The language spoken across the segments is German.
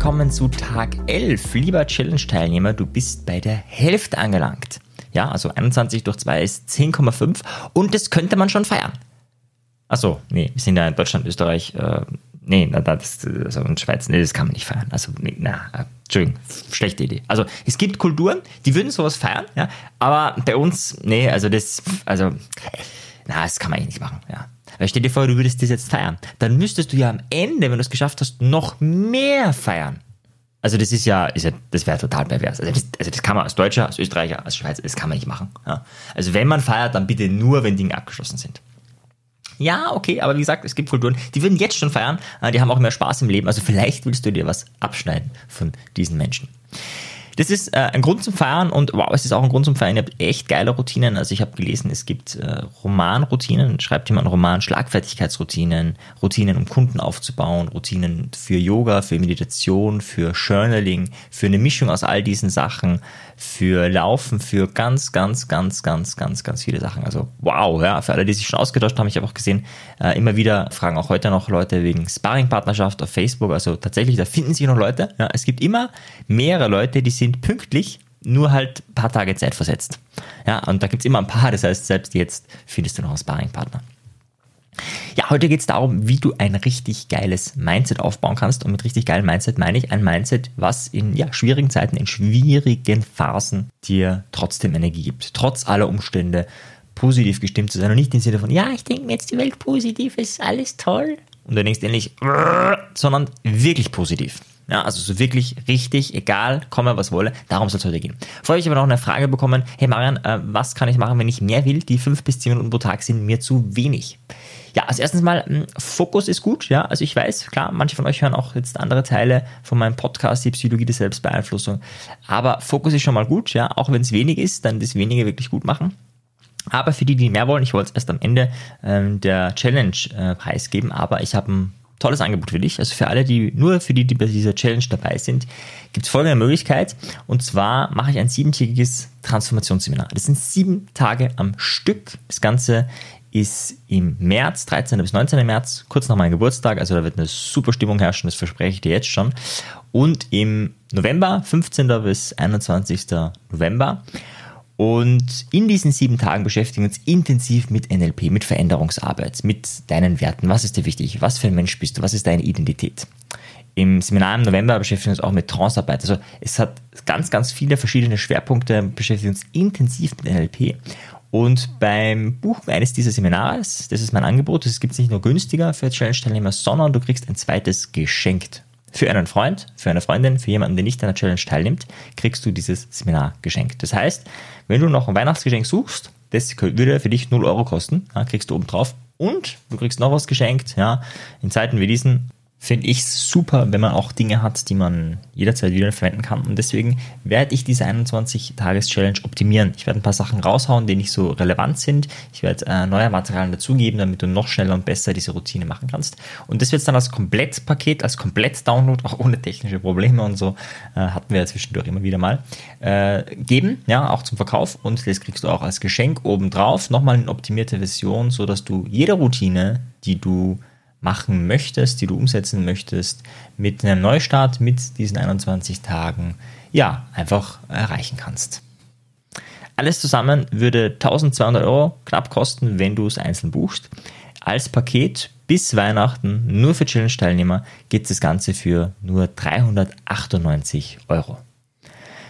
willkommen zu Tag 11. Lieber Challenge-Teilnehmer, du bist bei der Hälfte angelangt. Ja, also 21 durch 2 ist 10,5 und das könnte man schon feiern. Achso, nee, wir sind ja in Deutschland, Österreich, äh, nee, das, also in Schweiz, nee, das kann man nicht feiern. Also, nee, na, äh, Entschuldigung, schlechte Idee. Also, es gibt Kulturen, die würden sowas feiern, ja, aber bei uns, nee, also das, also, na, das kann man eh nicht machen, ja. Weil stell dir vor, du würdest das jetzt feiern. Dann müsstest du ja am Ende, wenn du es geschafft hast, noch mehr feiern. Also das ist ja, ist ja das wäre total pervers. Also das, also das, kann man als Deutscher, als Österreicher, als Schweizer, das kann man nicht machen. Ja. Also wenn man feiert, dann bitte nur, wenn Dinge abgeschlossen sind. Ja, okay, aber wie gesagt, es gibt Kulturen, die würden jetzt schon feiern, äh, die haben auch mehr Spaß im Leben. Also vielleicht willst du dir was abschneiden von diesen Menschen. Das ist äh, ein Grund zum Feiern und wow, es ist auch ein Grund zum Feiern. Ihr habt echt geile Routinen. Also ich habe gelesen, es gibt äh, Romanroutinen, schreibt jemand Roman, Schlagfertigkeitsroutinen, Routinen, um Kunden aufzubauen, Routinen für Yoga, für Meditation, für Journaling, für eine Mischung aus all diesen Sachen, für Laufen, für ganz, ganz, ganz, ganz, ganz, ganz viele Sachen. Also wow, ja, für alle, die sich schon ausgetauscht haben, ich habe auch gesehen, äh, immer wieder fragen auch heute noch Leute wegen Sparring-Partnerschaft auf Facebook. Also tatsächlich, da finden sich noch Leute. Ja, es gibt immer mehrere Leute, die sind pünktlich, nur halt ein paar Tage Zeit versetzt. Ja, und da gibt es immer ein paar, das heißt, selbst jetzt findest du noch einen Sparring-Partner. Ja, heute geht es darum, wie du ein richtig geiles Mindset aufbauen kannst. Und mit richtig geilem Mindset meine ich ein Mindset, was in ja, schwierigen Zeiten, in schwierigen Phasen dir trotzdem Energie gibt. Trotz aller Umstände positiv gestimmt zu sein und nicht im Sinne von, ja, ich denke mir jetzt die Welt positiv, ist alles toll. Und du denkst endlich, sondern wirklich positiv. Ja, also so wirklich richtig, egal, komme was wolle, darum soll es heute gehen. Vorher habe ich aber noch eine Frage bekommen, hey Marian, äh, was kann ich machen, wenn ich mehr will? Die fünf bis zehn Minuten pro Tag sind mir zu wenig. Ja, als erstes mal, hm, Fokus ist gut, ja. Also ich weiß, klar, manche von euch hören auch jetzt andere Teile von meinem Podcast, die Psychologie der Selbstbeeinflussung. Aber Fokus ist schon mal gut, ja. Auch wenn es wenig ist, dann das wenige wirklich gut machen. Aber für die, die mehr wollen, ich wollte es erst am Ende ähm, der Challenge äh, preisgeben, aber ich habe ein tolles Angebot für dich. Also für alle, die nur für die, die bei dieser Challenge dabei sind, gibt es folgende Möglichkeit. Und zwar mache ich ein siebentägiges Transformationsseminar. Das sind sieben Tage am Stück. Das Ganze ist im März, 13. bis 19. März, kurz nach meinem Geburtstag. Also da wird eine super Stimmung herrschen, das verspreche ich dir jetzt schon. Und im November, 15. bis 21. November. Und in diesen sieben Tagen beschäftigen wir uns intensiv mit NLP, mit Veränderungsarbeit, mit deinen Werten. Was ist dir wichtig? Was für ein Mensch bist du? Was ist deine Identität? Im Seminar im November beschäftigen wir uns auch mit Trancearbeit. Also es hat ganz, ganz viele verschiedene Schwerpunkte, beschäftigen uns intensiv mit NLP. Und beim Buchen eines dieser Seminars, das ist mein Angebot, das gibt es nicht nur günstiger für Challenge-Teilnehmer, sondern du kriegst ein zweites geschenkt. Für einen Freund, für eine Freundin, für jemanden, der nicht an der Challenge teilnimmt, kriegst du dieses Seminar geschenkt. Das heißt, wenn du noch ein Weihnachtsgeschenk suchst, das würde für dich 0 Euro kosten, ja, kriegst du oben drauf. Und du kriegst noch was geschenkt, ja. In Zeiten wie diesen finde ich super, wenn man auch Dinge hat, die man jederzeit wieder verwenden kann. Und deswegen werde ich diese 21-Tages-Challenge optimieren. Ich werde ein paar Sachen raushauen, die nicht so relevant sind. Ich werde äh, neue Materialien dazugeben, damit du noch schneller und besser diese Routine machen kannst. Und das wird dann als Komplettpaket, als Komplett-Download, auch ohne technische Probleme und so, äh, hatten wir ja zwischendurch immer wieder mal, äh, geben, ja, auch zum Verkauf. Und das kriegst du auch als Geschenk obendrauf. Nochmal eine optimierte Version, so dass du jede Routine, die du machen möchtest, die du umsetzen möchtest, mit einem Neustart, mit diesen 21 Tagen, ja, einfach erreichen kannst. Alles zusammen würde 1200 Euro knapp kosten, wenn du es einzeln buchst. Als Paket bis Weihnachten nur für Challenge-Teilnehmer geht das Ganze für nur 398 Euro.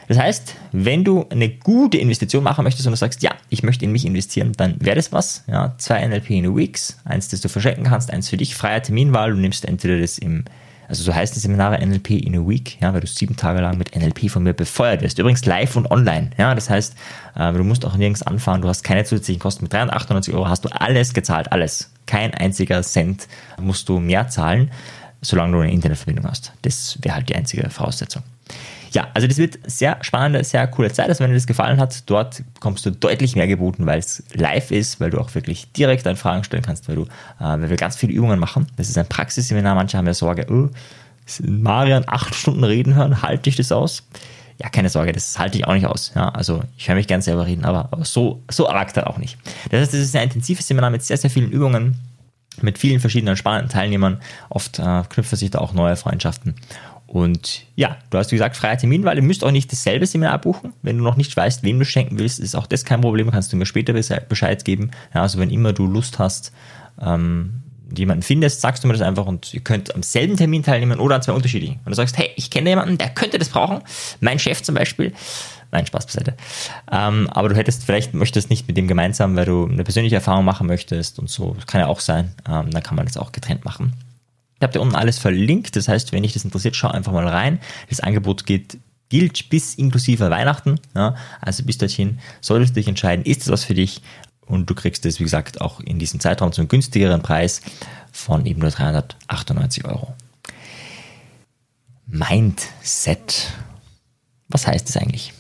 Das heißt, wenn du eine gute Investition machen möchtest und du sagst, ja, ich möchte in mich investieren, dann wäre das was. Ja, zwei NLP in a Weeks, eins, das du verschenken kannst, eins für dich, freie Terminwahl. Du nimmst entweder das im, also so heißt die Seminare NLP in a Week, ja, weil du sieben Tage lang mit NLP von mir befeuert wirst. Übrigens live und online. Ja, das heißt, äh, du musst auch nirgends anfahren, du hast keine zusätzlichen Kosten. Mit 398 Euro hast du alles gezahlt, alles. Kein einziger Cent musst du mehr zahlen, solange du eine Internetverbindung hast. Das wäre halt die einzige Voraussetzung. Ja, also das wird sehr spannende, sehr coole Zeit. Also wenn dir das gefallen hat, dort bekommst du deutlich mehr geboten, weil es live ist, weil du auch wirklich direkt deine Fragen stellen kannst, weil du, äh, weil wir ganz viele Übungen machen. Das ist ein Praxisseminar. Manche haben ja Sorge, oh, Marian acht Stunden reden hören, halte ich das aus? Ja, keine Sorge, das halte ich auch nicht aus. Ja, also ich höre mich gern selber reden, aber, so, so arg dann auch nicht. Das heißt, das ist ein intensives Seminar mit sehr, sehr vielen Übungen, mit vielen verschiedenen spannenden Teilnehmern. Oft äh, knüpfen sich da auch neue Freundschaften. Und ja, du hast gesagt, freier Termin, weil ihr müsst auch nicht dasselbe Seminar buchen. Wenn du noch nicht weißt, wem du schenken willst, ist auch das kein Problem, kannst du mir später Bescheid geben. Ja, also wenn immer du Lust hast, ähm, jemanden findest, sagst du mir das einfach und ihr könnt am selben Termin teilnehmen oder an zwei unterschiedlichen. Und du sagst, hey, ich kenne jemanden, der könnte das brauchen. Mein Chef zum Beispiel. Nein, Spaß beiseite. Ähm, aber du hättest, vielleicht möchtest nicht mit dem gemeinsam, weil du eine persönliche Erfahrung machen möchtest und so. Das kann ja auch sein. Ähm, dann kann man das auch getrennt machen. Ich habe dir unten alles verlinkt. Das heißt, wenn dich das interessiert, schau einfach mal rein. Das Angebot geht gilt bis inklusive Weihnachten. Ja, also bis dorthin solltest du dich entscheiden, ist das was für dich? Und du kriegst es, wie gesagt, auch in diesem Zeitraum zu einem günstigeren Preis von eben nur 398 Euro. Mindset. Was heißt das eigentlich?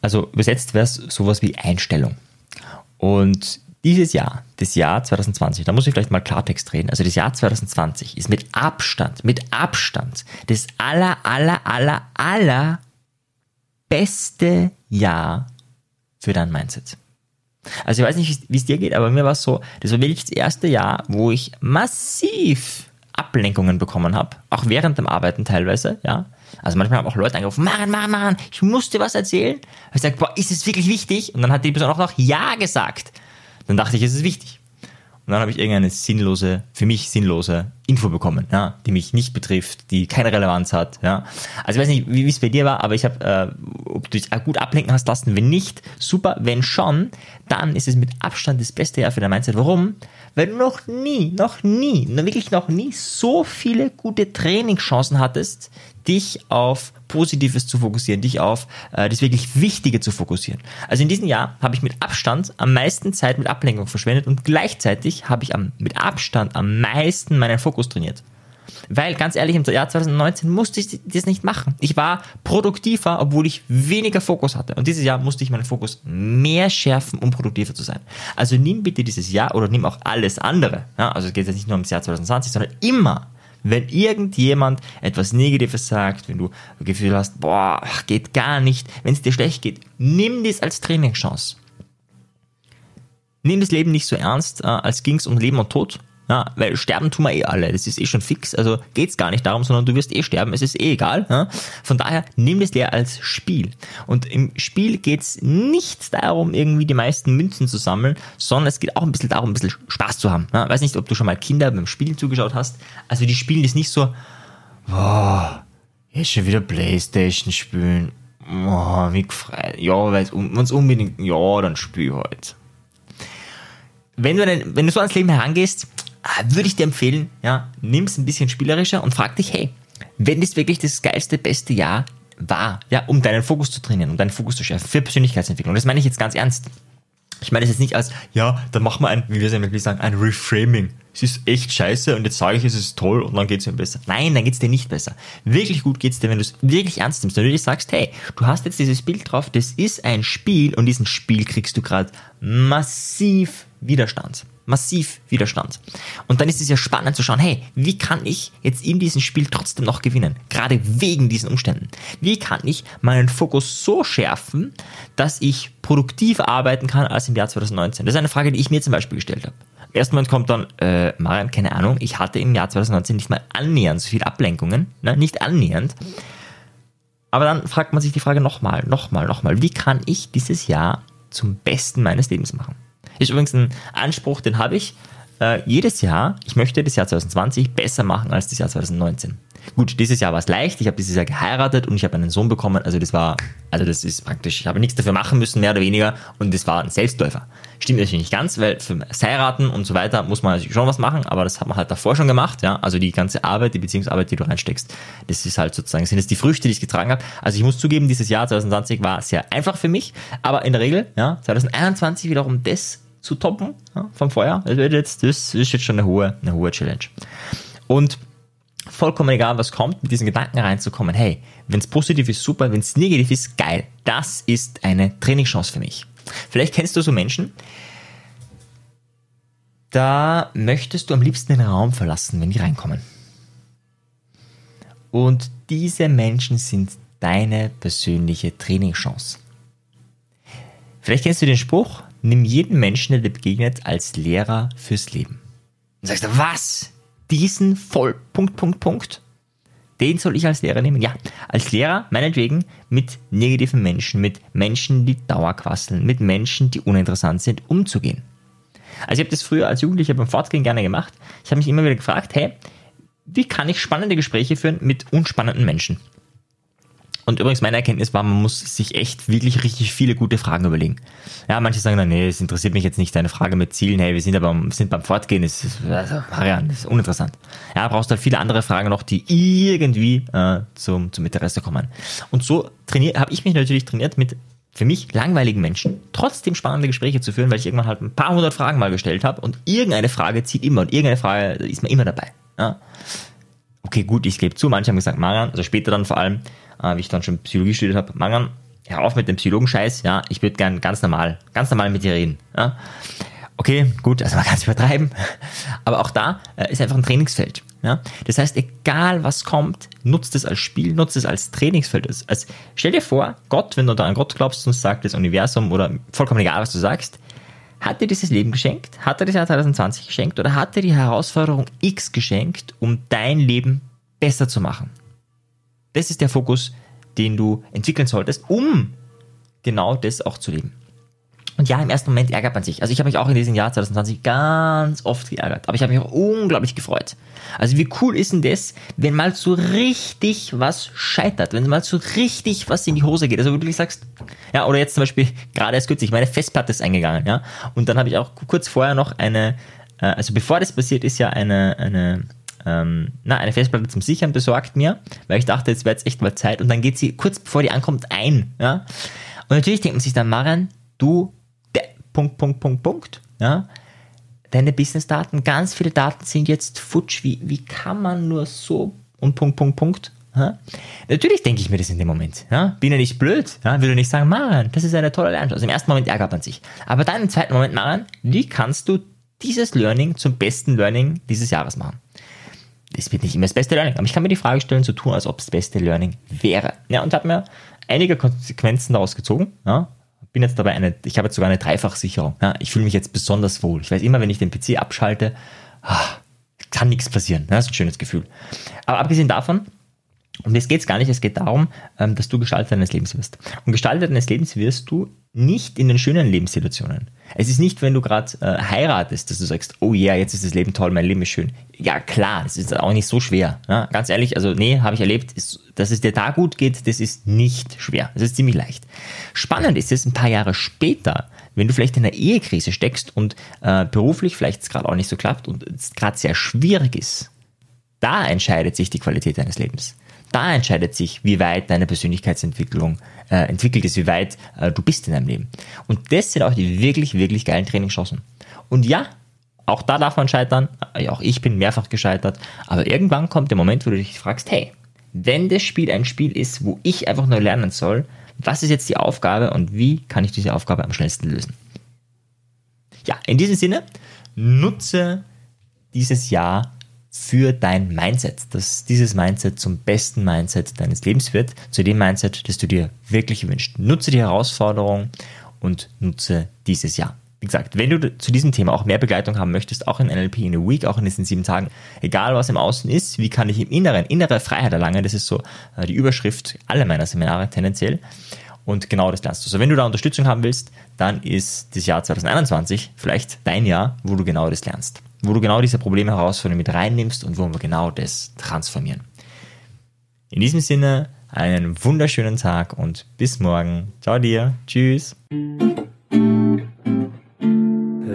Also übersetzt wäre es sowas wie Einstellung. Und dieses Jahr, das Jahr 2020, da muss ich vielleicht mal Klartext reden. Also das Jahr 2020 ist mit Abstand, mit Abstand das aller, aller, aller, aller beste Jahr für dein Mindset. Also ich weiß nicht, wie es dir geht, aber mir war es so, das war wirklich das erste Jahr, wo ich massiv Ablenkungen bekommen habe, auch während dem Arbeiten teilweise, ja. Also manchmal haben auch Leute angerufen, Mann, Mann, Mann, ich muss dir was erzählen. Ich sage, boah, ist es wirklich wichtig? Und dann hat die Person auch noch Ja gesagt. Dann dachte ich, es ist wichtig. Und dann habe ich irgendeine sinnlose, für mich sinnlose Info bekommen, ja, die mich nicht betrifft, die keine Relevanz hat. Ja. Also ich weiß nicht, wie es bei dir war, aber ich habe, äh, ob du dich gut ablenken hast lassen. Wenn nicht, super. Wenn schon, dann ist es mit Abstand das beste Jahr für dein Mindset. Warum? Weil du noch nie, noch nie, wirklich noch nie so viele gute Trainingschancen hattest, dich auf Positives zu fokussieren, dich auf äh, das wirklich Wichtige zu fokussieren. Also in diesem Jahr habe ich mit Abstand am meisten Zeit mit Ablenkung verschwendet und gleichzeitig habe ich am, mit Abstand am meisten meinen Fokus trainiert. Weil, ganz ehrlich, im Jahr 2019 musste ich das nicht machen. Ich war produktiver, obwohl ich weniger Fokus hatte. Und dieses Jahr musste ich meinen Fokus mehr schärfen, um produktiver zu sein. Also nimm bitte dieses Jahr oder nimm auch alles andere. Ja, also es geht jetzt nicht nur ums Jahr 2020, sondern immer wenn irgendjemand etwas Negatives sagt, wenn du das Gefühl hast, boah, geht gar nicht, wenn es dir schlecht geht, nimm das als Trainingschance. Nimm das Leben nicht so ernst, äh, als ging es um Leben und Tod. Ja, weil sterben tun wir eh alle, das ist eh schon fix, also geht's gar nicht darum, sondern du wirst eh sterben, es ist eh egal. Ja? Von daher nimm das leer als Spiel. Und im Spiel geht's nicht darum, irgendwie die meisten Münzen zu sammeln, sondern es geht auch ein bisschen darum, ein bisschen Spaß zu haben. Ja? Weiß nicht, ob du schon mal Kinder beim Spielen zugeschaut hast. Also die spielen das nicht so, boah, jetzt schon wieder Playstation spielen. Oh, wie gefreut. Ja, wenn es unbedingt, ja, dann spiel halt. Wenn du, wenn du so ans Leben herangehst, würde ich dir empfehlen, ja, nimm es ein bisschen spielerischer und frag dich, hey, wenn das wirklich das geilste, beste Jahr war, ja, um deinen Fokus zu trainieren, um deinen Fokus zu schärfen, für Persönlichkeitsentwicklung. Das meine ich jetzt ganz ernst. Ich meine das jetzt nicht als, ja, dann machen wir ein, wie wir es immer sagen, ein Reframing. Es ist echt scheiße und jetzt sage ich, es ist toll und dann geht es mir besser. Nein, dann geht es dir nicht besser. Wirklich gut geht es dir, wenn du es wirklich ernst nimmst. Wenn du dir sagst, hey, du hast jetzt dieses Bild drauf, das ist ein Spiel und diesen Spiel kriegst du gerade massiv Widerstand massiv Widerstand. Und dann ist es ja spannend zu schauen, hey, wie kann ich jetzt in diesem Spiel trotzdem noch gewinnen? Gerade wegen diesen Umständen. Wie kann ich meinen Fokus so schärfen, dass ich produktiver arbeiten kann als im Jahr 2019? Das ist eine Frage, die ich mir zum Beispiel gestellt habe. Im ersten Moment kommt dann, äh, Marian, keine Ahnung, ich hatte im Jahr 2019 nicht mal annähernd so viele Ablenkungen, ne? nicht annähernd. Aber dann fragt man sich die Frage nochmal, nochmal, nochmal, wie kann ich dieses Jahr zum Besten meines Lebens machen? Ist übrigens ein Anspruch, den habe ich äh, jedes Jahr. Ich möchte das Jahr 2020 besser machen als das Jahr 2019. Gut, dieses Jahr war es leicht. Ich habe dieses Jahr geheiratet und ich habe einen Sohn bekommen. Also das war, also das ist praktisch, ich habe nichts dafür machen müssen, mehr oder weniger. Und das war ein Selbstläufer. Stimmt natürlich nicht ganz, weil für das Heiraten und so weiter muss man natürlich schon was machen, aber das hat man halt davor schon gemacht, ja. Also die ganze Arbeit, die Beziehungsarbeit, die du reinsteckst, das ist halt sozusagen, sind jetzt die Früchte, die ich getragen habe. Also ich muss zugeben, dieses Jahr 2020 war sehr einfach für mich, aber in der Regel, ja, 2021 wiederum das zu toppen ja, vom Feuer. Das, wird jetzt, das ist jetzt schon eine hohe, eine hohe Challenge. Und vollkommen egal, was kommt, mit diesen Gedanken reinzukommen, hey, wenn es positiv ist, super, wenn es negativ ist, geil. Das ist eine Trainingschance für mich. Vielleicht kennst du so Menschen, da möchtest du am liebsten den Raum verlassen, wenn die reinkommen. Und diese Menschen sind deine persönliche Trainingschance. Vielleicht kennst du den Spruch, nimm jeden Menschen, der dir begegnet, als Lehrer fürs Leben. Und sagst du, was? Diesen voll, Punkt, Punkt, Punkt? Den soll ich als Lehrer nehmen? Ja, als Lehrer meinetwegen mit negativen Menschen, mit Menschen, die Dauerquasseln, mit Menschen, die uninteressant sind, umzugehen. Also ich habe das früher als Jugendlicher beim Fortgehen gerne gemacht. Ich habe mich immer wieder gefragt, hey, wie kann ich spannende Gespräche führen mit unspannenden Menschen? Und übrigens, meine Erkenntnis war, man muss sich echt wirklich richtig viele gute Fragen überlegen. Ja, manche sagen dann, nee, es interessiert mich jetzt nicht deine Frage mit Zielen, hey, wir sind aber sind beim Fortgehen, ist, also, Marian, ist uninteressant. Ja, brauchst du halt viele andere Fragen noch, die irgendwie äh, zum, zum Interesse kommen. Und so trainiert, habe ich mich natürlich trainiert mit für mich langweiligen Menschen trotzdem spannende Gespräche zu führen, weil ich irgendwann halt ein paar hundert Fragen mal gestellt habe und irgendeine Frage zieht immer und irgendeine Frage ist mir immer dabei. Ja. Okay, gut, ich gebe zu, manche haben gesagt, Marian, also später dann vor allem, äh, wie ich dann schon Psychologie studiert habe, Marian, hör auf mit dem Psychologenscheiß, ja, ich würde gern ganz normal, ganz normal mit dir reden. Ja. Okay, gut, also man kann es übertreiben, aber auch da äh, ist einfach ein Trainingsfeld. Ja? Das heißt, egal was kommt, nutzt es als Spiel, nutzt es als Trainingsfeld. Also, stell dir vor, Gott, wenn du da an Gott glaubst und sagt das Universum oder vollkommen egal, was du sagst, hat dir dieses Leben geschenkt? Hat er das Jahr 2020 geschenkt? Oder hat er die Herausforderung X geschenkt, um dein Leben besser zu machen? Das ist der Fokus, den du entwickeln solltest, um genau das auch zu leben. Und ja, im ersten Moment ärgert man sich. Also ich habe mich auch in diesem Jahr 2020 ganz oft geärgert. Aber ich habe mich auch unglaublich gefreut. Also wie cool ist denn das, wenn mal so richtig was scheitert, wenn mal so richtig was in die Hose geht. Also du wirklich sagst, ja, oder jetzt zum Beispiel gerade erst kürzlich, meine Festplatte ist eingegangen, ja. Und dann habe ich auch kurz vorher noch eine, äh, also bevor das passiert ist, ja eine, eine, ähm, na, eine Festplatte zum Sichern besorgt mir, weil ich dachte, jetzt wäre jetzt echt mal Zeit. Und dann geht sie kurz bevor die ankommt ein, ja. Und natürlich denkt man sich dann, Maren, du Punkt, Punkt, Punkt, Punkt. Ja? Deine Business-Daten, ganz viele Daten sind jetzt futsch. Wie, wie kann man nur so und Punkt, Punkt, Punkt. Ja? Natürlich denke ich mir das in dem Moment. Ja? Bin ja nicht blöd. Ja? Will nicht sagen, Maren, das ist eine tolle Lernchance. Also im ersten Moment ärgert man sich. Aber dann im zweiten Moment, Maren, wie kannst du dieses Learning zum besten Learning dieses Jahres machen? Das wird nicht immer das beste Learning, aber ich kann mir die Frage stellen, zu tun, als ob es das beste Learning wäre. Ja, und habe mir einige Konsequenzen daraus gezogen. Ja? bin jetzt dabei eine, ich habe jetzt sogar eine Dreifachsicherung. Ja, ich fühle mich jetzt besonders wohl. Ich weiß immer, wenn ich den PC abschalte, ah, kann nichts passieren. Das ist ein schönes Gefühl. Aber abgesehen davon, und jetzt geht es gar nicht, es geht darum, ähm, dass du Gestalter deines Lebens wirst. Und Gestalter deines Lebens wirst du nicht in den schönen Lebenssituationen. Es ist nicht, wenn du gerade äh, heiratest, dass du sagst, oh yeah, jetzt ist das Leben toll, mein Leben ist schön. Ja, klar, das ist auch nicht so schwer. Ja? Ganz ehrlich, also nee, habe ich erlebt, ist, dass es dir da gut geht, das ist nicht schwer. Das ist ziemlich leicht. Spannend ist es ein paar Jahre später, wenn du vielleicht in einer Ehekrise steckst und äh, beruflich vielleicht es gerade auch nicht so klappt und es gerade sehr schwierig ist. Da entscheidet sich die Qualität deines Lebens. Da entscheidet sich, wie weit deine Persönlichkeitsentwicklung äh, entwickelt ist, wie weit äh, du bist in deinem Leben. Und das sind auch die wirklich, wirklich geilen Trainingschancen. Und ja, auch da darf man scheitern. Äh, auch ich bin mehrfach gescheitert. Aber irgendwann kommt der Moment, wo du dich fragst, hey, wenn das Spiel ein Spiel ist, wo ich einfach nur lernen soll, was ist jetzt die Aufgabe und wie kann ich diese Aufgabe am schnellsten lösen? Ja, in diesem Sinne, nutze dieses Jahr für dein Mindset, dass dieses Mindset zum besten Mindset deines Lebens wird, zu dem Mindset, das du dir wirklich wünschst. Nutze die Herausforderung und nutze dieses Jahr. Wie gesagt, wenn du zu diesem Thema auch mehr Begleitung haben möchtest, auch in NLP in a Week, auch in diesen sieben Tagen, egal was im Außen ist, wie kann ich im Inneren innere Freiheit erlangen, das ist so äh, die Überschrift aller meiner Seminare tendenziell. Und genau das lernst du. So, wenn du da Unterstützung haben willst, dann ist das Jahr 2021 vielleicht dein Jahr, wo du genau das lernst wo du genau diese Probleme, Herausforderungen mit reinnimmst und wo wir genau das transformieren. In diesem Sinne, einen wunderschönen Tag und bis morgen. Ciao dir. Tschüss.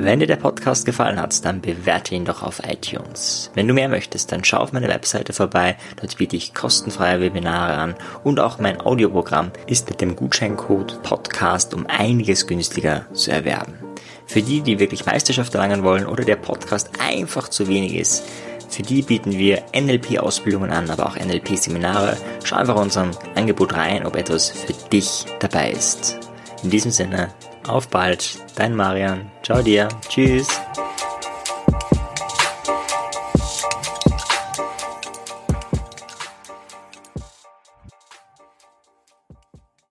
Wenn dir der Podcast gefallen hat, dann bewerte ihn doch auf iTunes. Wenn du mehr möchtest, dann schau auf meine Webseite vorbei. Dort biete ich kostenfreie Webinare an und auch mein Audioprogramm ist mit dem Gutscheincode Podcast um einiges günstiger zu erwerben. Für die, die wirklich Meisterschaft erlangen wollen oder der Podcast einfach zu wenig ist, für die bieten wir NLP-Ausbildungen an, aber auch NLP-Seminare. Schau einfach unserem Angebot rein, ob etwas für dich dabei ist. In diesem Sinne, auf bald, dein Marian. Ciao dir. Tschüss.